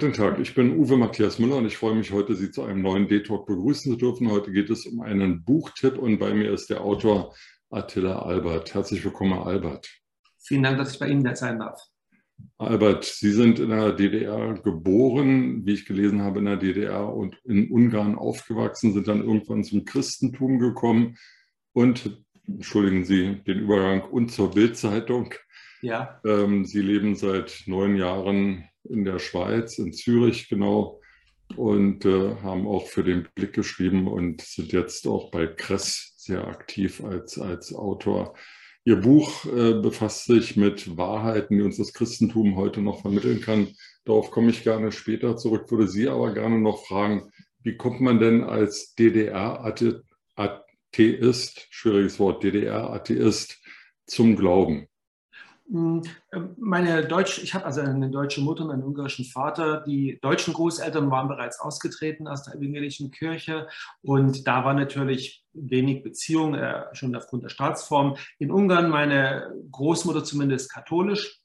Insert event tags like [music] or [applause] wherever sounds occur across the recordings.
Guten Tag, ich bin Uwe Matthias Müller und ich freue mich heute, Sie zu einem neuen D-Talk begrüßen zu dürfen. Heute geht es um einen Buchtipp und bei mir ist der Autor Attila Albert. Herzlich willkommen, Albert. Vielen Dank, dass ich bei Ihnen sein darf. Albert, Sie sind in der DDR geboren, wie ich gelesen habe, in der DDR und in Ungarn aufgewachsen, sind dann irgendwann zum Christentum gekommen und, entschuldigen Sie den Übergang, und zur Bildzeitung. Ja. Ähm, Sie leben seit neun Jahren in der Schweiz, in Zürich genau, und äh, haben auch für den Blick geschrieben und sind jetzt auch bei Kress sehr aktiv als, als Autor. Ihr Buch äh, befasst sich mit Wahrheiten, die uns das Christentum heute noch vermitteln kann. Darauf komme ich gerne später zurück, würde Sie aber gerne noch fragen, wie kommt man denn als DDR-Atheist, schwieriges Wort, DDR-Atheist zum Glauben? Hm, ähm, meine Deutsch, ich habe also eine deutsche Mutter und einen ungarischen Vater. Die deutschen Großeltern waren bereits ausgetreten aus der evangelischen Kirche und da war natürlich wenig Beziehung, äh, schon aufgrund der Staatsform. In Ungarn meine Großmutter zumindest katholisch.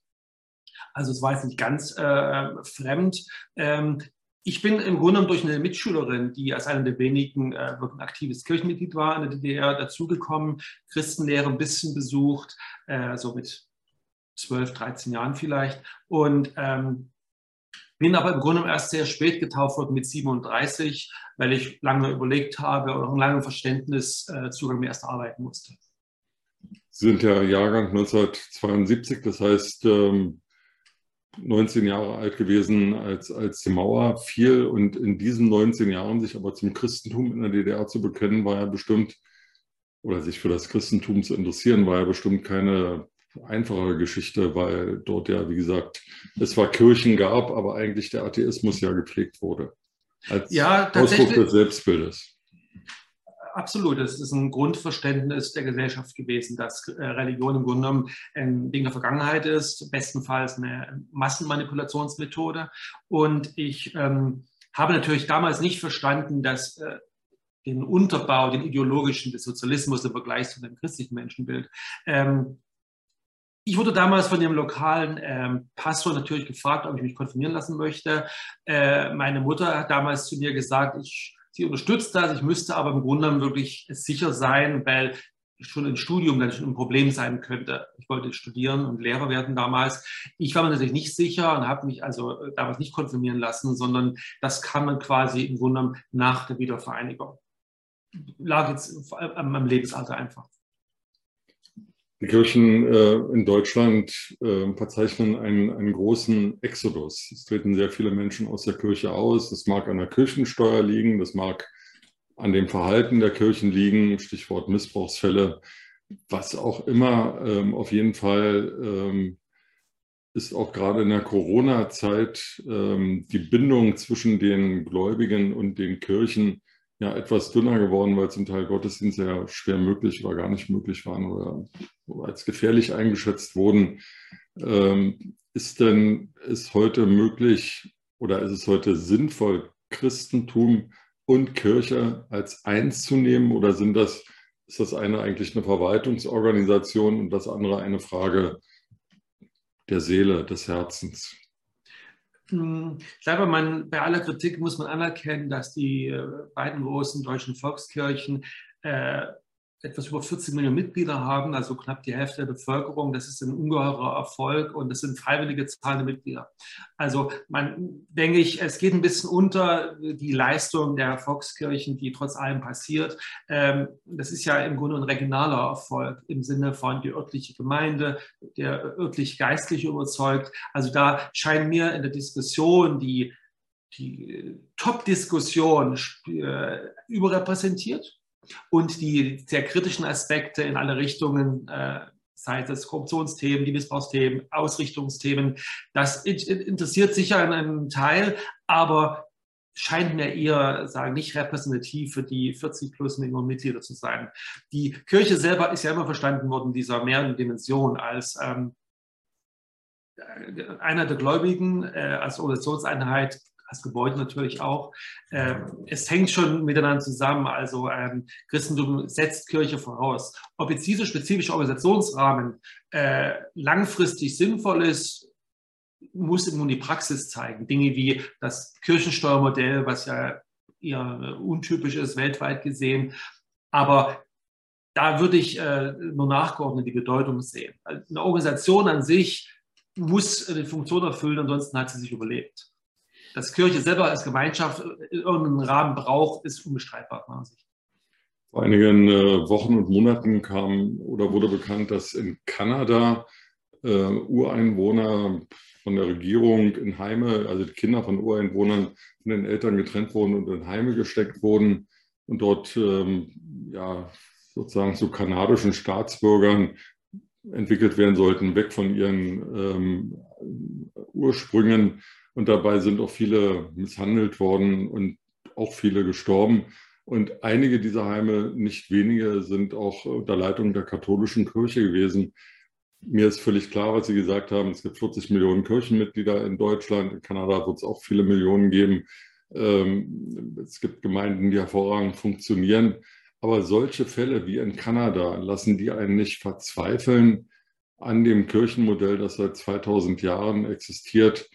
Also es war jetzt nicht ganz äh, fremd. Ähm, ich bin im Grunde durch eine Mitschülerin, die als eine der wenigen äh, wirklich aktives Kirchenmitglied war in der DDR, dazugekommen, Christenlehre ein bisschen besucht, äh, so mit 12, 13 Jahren vielleicht. Und ähm, bin aber im Grunde erst sehr spät getauft worden mit 37, weil ich lange überlegt habe oder ein langes Verständnis äh, Zugang mir erst erarbeiten musste. Sie sind ja Jahrgang 1972, das heißt ähm, 19 Jahre alt gewesen, als, als die Mauer fiel. Und in diesen 19 Jahren sich aber zum Christentum in der DDR zu bekennen, war ja bestimmt, oder sich für das Christentum zu interessieren, war ja bestimmt keine einfache Geschichte, weil dort ja, wie gesagt, es zwar Kirchen gab, aber eigentlich der Atheismus ja gepflegt wurde. Als ja, Ausdruck des Selbstbildes. Absolut, es ist ein Grundverständnis der Gesellschaft gewesen, dass äh, Religion im Grunde genommen ein Ding der Vergangenheit ist, bestenfalls eine Massenmanipulationsmethode. Und ich ähm, habe natürlich damals nicht verstanden, dass äh, den Unterbau, den ideologischen des Sozialismus im Vergleich zu dem christlichen Menschenbild ähm, ich wurde damals von dem lokalen ähm, Pastor natürlich gefragt, ob ich mich konfirmieren lassen möchte. Äh, meine Mutter hat damals zu mir gesagt, ich, sie unterstützt das, ich müsste aber im Grunde wirklich sicher sein, weil schon ein Studium dann schon ein Problem sein könnte. Ich wollte studieren und Lehrer werden damals. Ich war mir natürlich nicht sicher und habe mich also äh, damals nicht konfirmieren lassen, sondern das kann man quasi im Grunde nach der Wiedervereinigung. Lag jetzt am Lebensalter einfach. Die Kirchen äh, in Deutschland äh, verzeichnen einen, einen großen Exodus. Es treten sehr viele Menschen aus der Kirche aus. Das mag an der Kirchensteuer liegen, das mag an dem Verhalten der Kirchen liegen, Stichwort Missbrauchsfälle, was auch immer. Ähm, auf jeden Fall ähm, ist auch gerade in der Corona-Zeit ähm, die Bindung zwischen den Gläubigen und den Kirchen ja etwas dünner geworden, weil zum Teil Gottesdienste ja schwer möglich oder gar nicht möglich waren oder als gefährlich eingeschätzt wurden. Ähm, ist denn es heute möglich oder ist es heute sinnvoll, Christentum und Kirche als eins zu nehmen oder sind das, ist das eine eigentlich eine Verwaltungsorganisation und das andere eine Frage der Seele, des Herzens? Hm, ich glaube, man, bei aller Kritik muss man anerkennen, dass die äh, beiden großen deutschen Volkskirchen äh, etwas über 40 Millionen Mitglieder haben, also knapp die Hälfte der Bevölkerung. Das ist ein ungeheurer Erfolg und das sind freiwillige zahlende Mitglieder. Also man denke ich, es geht ein bisschen unter die Leistung der Volkskirchen, die trotz allem passiert. Ähm, das ist ja im Grunde ein regionaler Erfolg im Sinne von die örtliche Gemeinde, der örtlich geistliche überzeugt. Also da scheinen mir in der Diskussion die die Top-Diskussion äh, überrepräsentiert und die sehr kritischen Aspekte in alle Richtungen, äh, sei es Korruptionsthemen, die Missbrauchsthemen, Ausrichtungsthemen, das interessiert sicher einen Teil, aber scheint mir eher, sagen, nicht repräsentativ für die 40 plus Millionen Mitglieder zu sein. Die Kirche selber ist ja immer verstanden worden, dieser mehreren Dimension als ähm, einer der Gläubigen, äh, als Organisationseinheit das Gebäude natürlich auch. Ähm, es hängt schon miteinander zusammen. Also ähm, Christentum setzt Kirche voraus. Ob jetzt dieser spezifische Organisationsrahmen äh, langfristig sinnvoll ist, muss nun die Praxis zeigen. Dinge wie das Kirchensteuermodell, was ja eher untypisch ist, weltweit gesehen. Aber da würde ich äh, nur nachgeordnet die Bedeutung sehen. Eine Organisation an sich muss eine Funktion erfüllen, ansonsten hat sie sich überlebt. Dass Kirche selber als Gemeinschaft irgendeinen Rahmen braucht, ist unbestreitbar. Vor einigen äh, Wochen und Monaten kam oder wurde bekannt, dass in Kanada äh, Ureinwohner von der Regierung in Heime, also die Kinder von Ureinwohnern von den Eltern getrennt wurden und in Heime gesteckt wurden und dort ähm, ja, sozusagen zu kanadischen Staatsbürgern entwickelt werden sollten, weg von ihren ähm, Ursprüngen. Und dabei sind auch viele misshandelt worden und auch viele gestorben. Und einige dieser Heime, nicht wenige, sind auch unter Leitung der katholischen Kirche gewesen. Mir ist völlig klar, was Sie gesagt haben. Es gibt 40 Millionen Kirchenmitglieder in Deutschland. In Kanada wird es auch viele Millionen geben. Ähm, es gibt Gemeinden, die hervorragend funktionieren. Aber solche Fälle wie in Kanada lassen die einen nicht verzweifeln an dem Kirchenmodell, das seit 2000 Jahren existiert.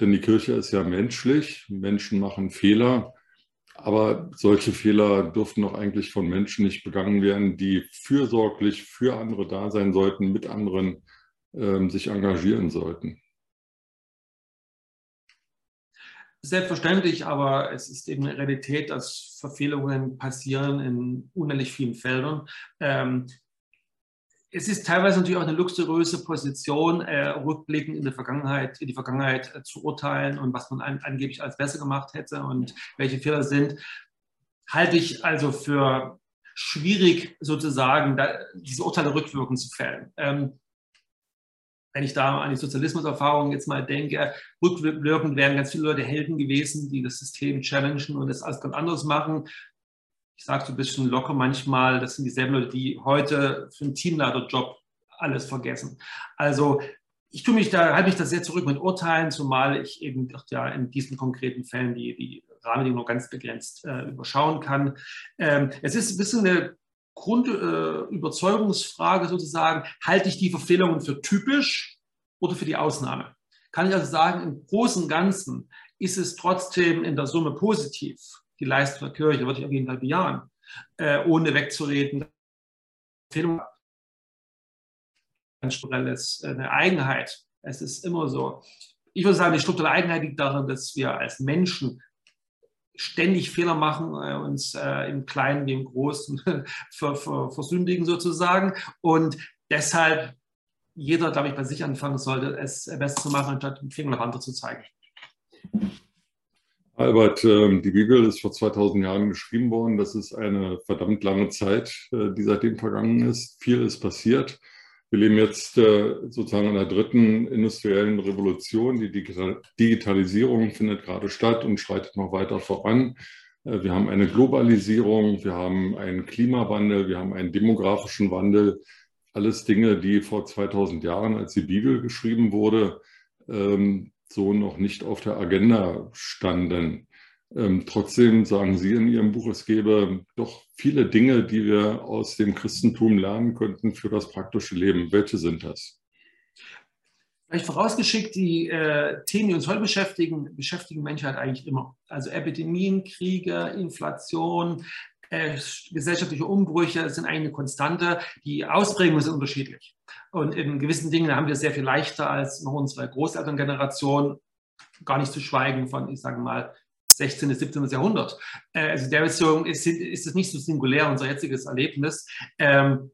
Denn die Kirche ist ja menschlich, Menschen machen Fehler, aber solche Fehler dürften doch eigentlich von Menschen nicht begangen werden, die fürsorglich für andere da sein sollten, mit anderen ähm, sich engagieren sollten. Selbstverständlich, aber es ist eben eine Realität, dass Verfehlungen passieren in unendlich vielen Feldern. Ähm, es ist teilweise natürlich auch eine luxuriöse Position, äh, rückblickend in, der Vergangenheit, in die Vergangenheit äh, zu urteilen und was man an, angeblich als besser gemacht hätte und welche Fehler sind. Halte ich also für schwierig, sozusagen, da, diese Urteile rückwirkend zu fällen. Ähm, wenn ich da an die Sozialismuserfahrung jetzt mal denke, rückwirkend wären ganz viele Leute Helden gewesen, die das System challengen und es alles ganz anders machen. Ich sage so ein bisschen locker manchmal, das sind dieselben Leute, die heute für einen Teamleiterjob alles vergessen. Also ich tue mich da, halte mich da sehr zurück mit Urteilen, zumal ich eben ja in diesen konkreten Fällen die, die Rahmenbedingungen nur ganz begrenzt äh, überschauen kann. Ähm, es ist ein bisschen eine Grundüberzeugungsfrage äh, sozusagen, halte ich die Verfehlungen für typisch oder für die Ausnahme? Kann ich also sagen, im Großen und Ganzen ist es trotzdem in der Summe positiv, die Leistung der Kirche, würde ich auf jeden Fall bejahen, äh, ohne wegzureden. Empfehlung ist eine Eigenheit. Es ist immer so. Ich würde sagen, die strukturelle Eigenheit liegt darin, dass wir als Menschen ständig Fehler machen, äh, uns äh, im Kleinen wie im Großen [laughs] ver, ver, versündigen sozusagen. Und deshalb jeder, glaube ich, bei sich anfangen sollte, es besser zu machen, anstatt den Finger nach andere zu zeigen. Albert, ähm, die Bibel ist vor 2000 Jahren geschrieben worden. Das ist eine verdammt lange Zeit, äh, die seitdem vergangen ist. Viel ist passiert. Wir leben jetzt äh, sozusagen in der dritten industriellen Revolution. Die Digitalisierung findet gerade statt und schreitet noch weiter voran. Äh, wir haben eine Globalisierung, wir haben einen Klimawandel, wir haben einen demografischen Wandel. Alles Dinge, die vor 2000 Jahren, als die Bibel geschrieben wurde, ähm, so noch nicht auf der Agenda standen. Ähm, trotzdem sagen Sie in Ihrem Buch, es gäbe doch viele Dinge, die wir aus dem Christentum lernen könnten für das praktische Leben. Welche sind das? Vielleicht vorausgeschickt, die äh, Themen, die uns heute beschäftigen, beschäftigen Menschheit eigentlich immer. Also Epidemien, Kriege, Inflation, äh, gesellschaftliche Umbrüche sind eine Konstante. Die Ausprägungen sind unterschiedlich. Und in gewissen Dingen haben wir es sehr viel leichter als noch unsere Großelterngeneration, gar nicht zu schweigen von, ich sage mal, 16. bis 17. Jahrhundert. Äh, also der Beziehung ist, ist es nicht so singulär, unser jetziges Erlebnis. Ähm,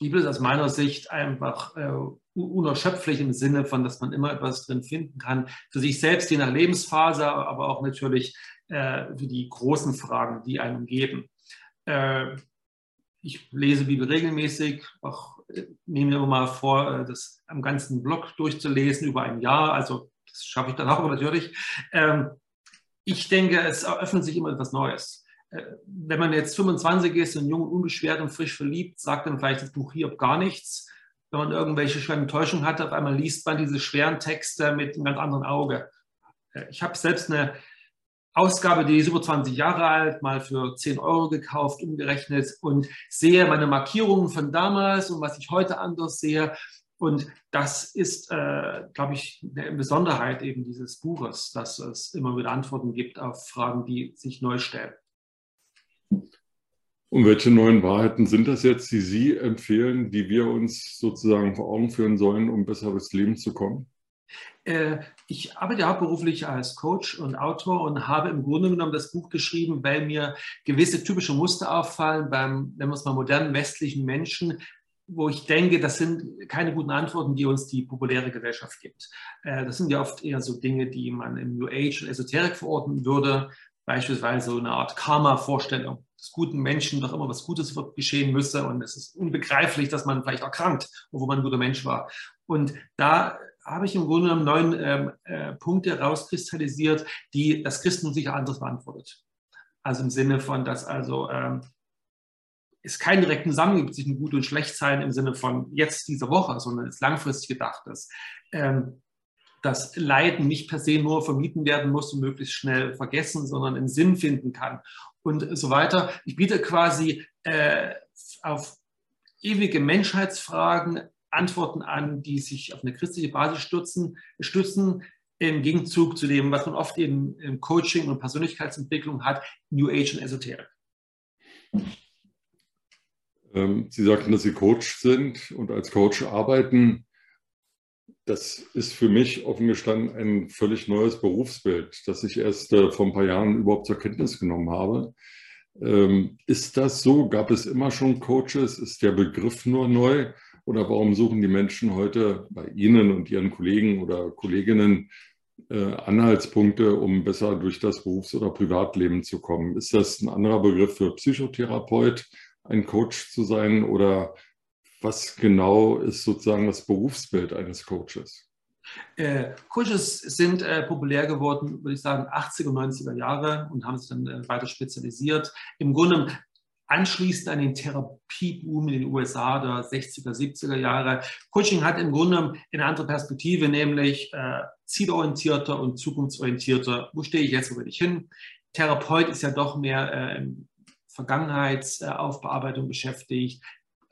die Bibel ist aus meiner Sicht einfach äh, unerschöpflich im Sinne von, dass man immer etwas drin finden kann, für sich selbst, je nach Lebensphase, aber auch natürlich äh, für die großen Fragen, die einen umgeben. Äh, ich lese Bibel regelmäßig, auch äh, nehme mir immer mal vor, äh, das am ganzen Blog durchzulesen über ein Jahr. Also das schaffe ich dann auch natürlich. Ähm, ich denke, es eröffnet sich immer etwas Neues. Äh, wenn man jetzt 25 ist und jung, unbeschwert und frisch verliebt, sagt dann vielleicht das Buch hier gar nichts. Wenn man irgendwelche schweren Enttäuschungen hat, auf einmal liest man diese schweren Texte mit einem ganz anderen Auge. Äh, ich habe selbst eine Ausgabe, die ist über 20 Jahre alt, mal für 10 Euro gekauft, umgerechnet und sehe meine Markierungen von damals und was ich heute anders sehe Und das ist, äh, glaube ich, eine Besonderheit eben dieses Buches, dass es immer wieder Antworten gibt auf Fragen, die sich neu stellen. Und welche neuen Wahrheiten sind das jetzt, die Sie empfehlen, die wir uns sozusagen vor Augen führen sollen, um besser durchs Leben zu kommen? Äh, ich arbeite hauptberuflich als Coach und Autor und habe im Grunde genommen das Buch geschrieben, weil mir gewisse typische Muster auffallen beim, wenn wir es mal modernen westlichen Menschen, wo ich denke, das sind keine guten Antworten, die uns die populäre Gesellschaft gibt. Äh, das sind ja oft eher so Dinge, die man im New Age und Esoterik verorten würde, beispielsweise so eine Art Karma-Vorstellung, dass guten Menschen doch immer was Gutes geschehen müsse und es ist unbegreiflich, dass man vielleicht erkrankt, obwohl man ein guter Mensch war. Und da habe ich im Grunde genommen neun ähm, äh, Punkte rauskristallisiert, die das Christentum sicher anders beantwortet. Also im Sinne von, dass also ähm, es keinen direkten Zusammenhang gibt zwischen gut und schlecht sein im Sinne von jetzt dieser Woche, sondern es langfristig gedacht ist. Ähm, dass Leiden nicht per se nur vermieden werden muss und möglichst schnell vergessen, sondern einen Sinn finden kann und so weiter. Ich biete quasi äh, auf ewige Menschheitsfragen Antworten an, die sich auf eine christliche Basis stützen, stützen im Gegenzug zu dem, was man oft eben im Coaching und Persönlichkeitsentwicklung hat, New Age und Esoterik. Ähm, Sie sagten, dass Sie Coach sind und als Coach arbeiten. Das ist für mich offen gestanden ein völlig neues Berufsbild, das ich erst äh, vor ein paar Jahren überhaupt zur Kenntnis genommen habe. Ähm, ist das so? Gab es immer schon Coaches? Ist der Begriff nur neu? Oder warum suchen die Menschen heute bei Ihnen und Ihren Kollegen oder Kolleginnen äh, Anhaltspunkte, um besser durch das Berufs- oder Privatleben zu kommen? Ist das ein anderer Begriff für Psychotherapeut, ein Coach zu sein? Oder was genau ist sozusagen das Berufsbild eines Coaches? Äh, Coaches sind äh, populär geworden, würde ich sagen, 80er und 90er Jahre und haben sich dann äh, weiter spezialisiert. Im Grunde anschließend an den Therapieboom in den USA der 60er, 70er Jahre. Coaching hat im Grunde eine andere Perspektive, nämlich äh, zielorientierter und zukunftsorientierter. Wo stehe ich jetzt, wo will ich hin? Therapeut ist ja doch mehr äh, Vergangenheitsaufbearbeitung beschäftigt.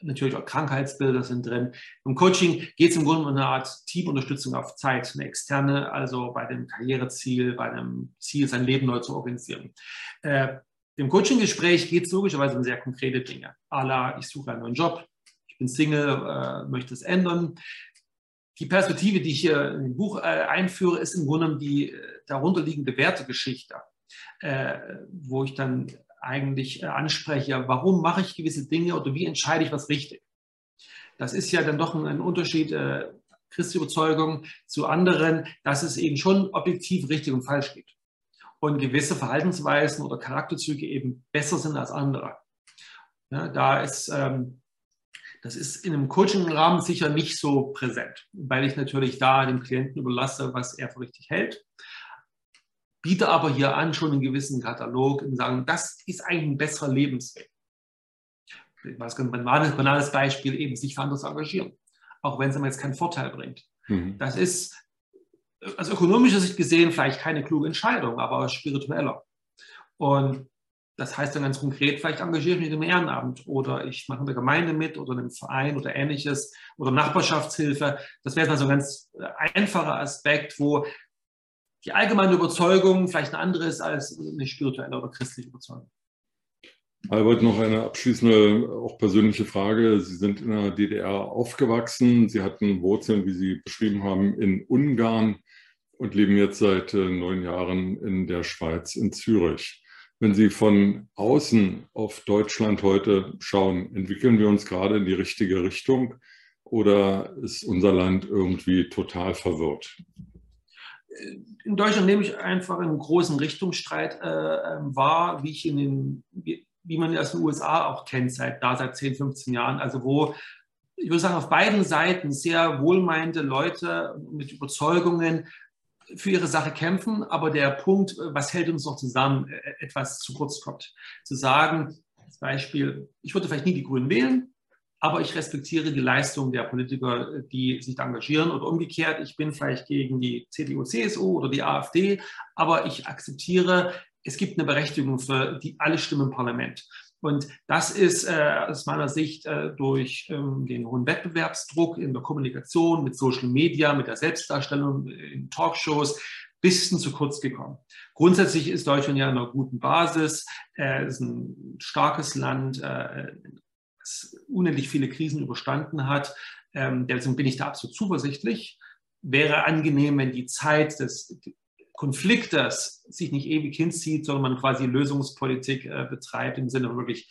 Natürlich auch Krankheitsbilder sind drin. Im Coaching geht es im Grunde um eine Art Teamunterstützung auf Zeit, eine externe, also bei dem Karriereziel, bei einem Ziel, sein Leben neu zu organisieren. Äh, im Coaching-Gespräch geht es logischerweise um sehr konkrete Dinge. A ich suche einen neuen Job, ich bin Single, äh, möchte es ändern. Die Perspektive, die ich hier dem Buch äh, einführe, ist im Grunde die äh, darunterliegende Wertegeschichte, äh, wo ich dann eigentlich äh, anspreche, warum mache ich gewisse Dinge oder wie entscheide ich was richtig. Das ist ja dann doch ein, ein Unterschied, äh, christliche Überzeugung zu anderen, dass es eben schon objektiv richtig und falsch gibt und gewisse Verhaltensweisen oder Charakterzüge eben besser sind als andere. Ja, da ist, ähm, das ist in einem Coaching-Rahmen sicher nicht so präsent, weil ich natürlich da dem Klienten überlasse, was er für richtig hält. Biete aber hier an schon einen gewissen Katalog und sagen, das ist eigentlich ein besserer Lebensweg. Was ein banales Beispiel eben, sich für andere zu engagieren, auch wenn es einem jetzt keinen Vorteil bringt. Mhm. Das ist aus ökonomischer Sicht gesehen vielleicht keine kluge Entscheidung, aber aus spiritueller. Und das heißt dann ganz konkret, vielleicht engagiere ich mich im Ehrenamt oder ich mache in der Gemeinde mit oder in einem Verein oder ähnliches oder Nachbarschaftshilfe. Das wäre dann so ein ganz einfacher Aspekt, wo die allgemeine Überzeugung vielleicht eine andere ist als eine spirituelle oder christliche Überzeugung. Albert, noch eine abschließende, auch persönliche Frage. Sie sind in der DDR aufgewachsen. Sie hatten Wurzeln, wie Sie beschrieben haben, in Ungarn und leben jetzt seit äh, neun Jahren in der Schweiz, in Zürich. Wenn Sie von außen auf Deutschland heute schauen, entwickeln wir uns gerade in die richtige Richtung oder ist unser Land irgendwie total verwirrt? In Deutschland nehme ich einfach einen großen Richtungsstreit äh, ähm, wahr, wie ich in den, wie, wie man aus den USA auch kennt, seit da seit 10, 15 Jahren. Also wo ich würde sagen, auf beiden Seiten sehr wohlmeinende Leute mit Überzeugungen für ihre Sache kämpfen, aber der Punkt, was hält uns noch zusammen, äh, etwas zu kurz kommt. Zu sagen, als Beispiel, ich würde vielleicht nie die Grünen wählen, aber ich respektiere die Leistung der Politiker, die sich da engagieren oder umgekehrt, ich bin vielleicht gegen die CDU, CSU oder die AfD, aber ich akzeptiere, es gibt eine Berechtigung für die alle Stimmen im Parlament. Und das ist äh, aus meiner Sicht äh, durch ähm, den hohen Wettbewerbsdruck in der Kommunikation mit Social Media, mit der Selbstdarstellung in Talkshows, bisschen zu kurz gekommen. Grundsätzlich ist Deutschland ja in einer guten Basis. Äh, es ist ein starkes Land, äh, das unendlich viele Krisen überstanden hat. Ähm, deswegen bin ich da absolut zuversichtlich. Wäre angenehm, wenn die Zeit des Konfliktes sich nicht ewig hinzieht, sondern man quasi Lösungspolitik äh, betreibt im Sinne wirklich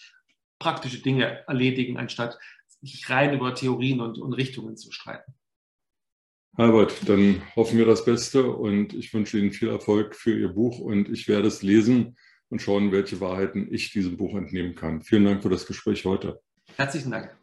praktische Dinge erledigen, anstatt sich rein über Theorien und, und Richtungen zu streiten. Albert, dann hoffen wir das Beste und ich wünsche Ihnen viel Erfolg für Ihr Buch und ich werde es lesen und schauen, welche Wahrheiten ich diesem Buch entnehmen kann. Vielen Dank für das Gespräch heute. Herzlichen Dank.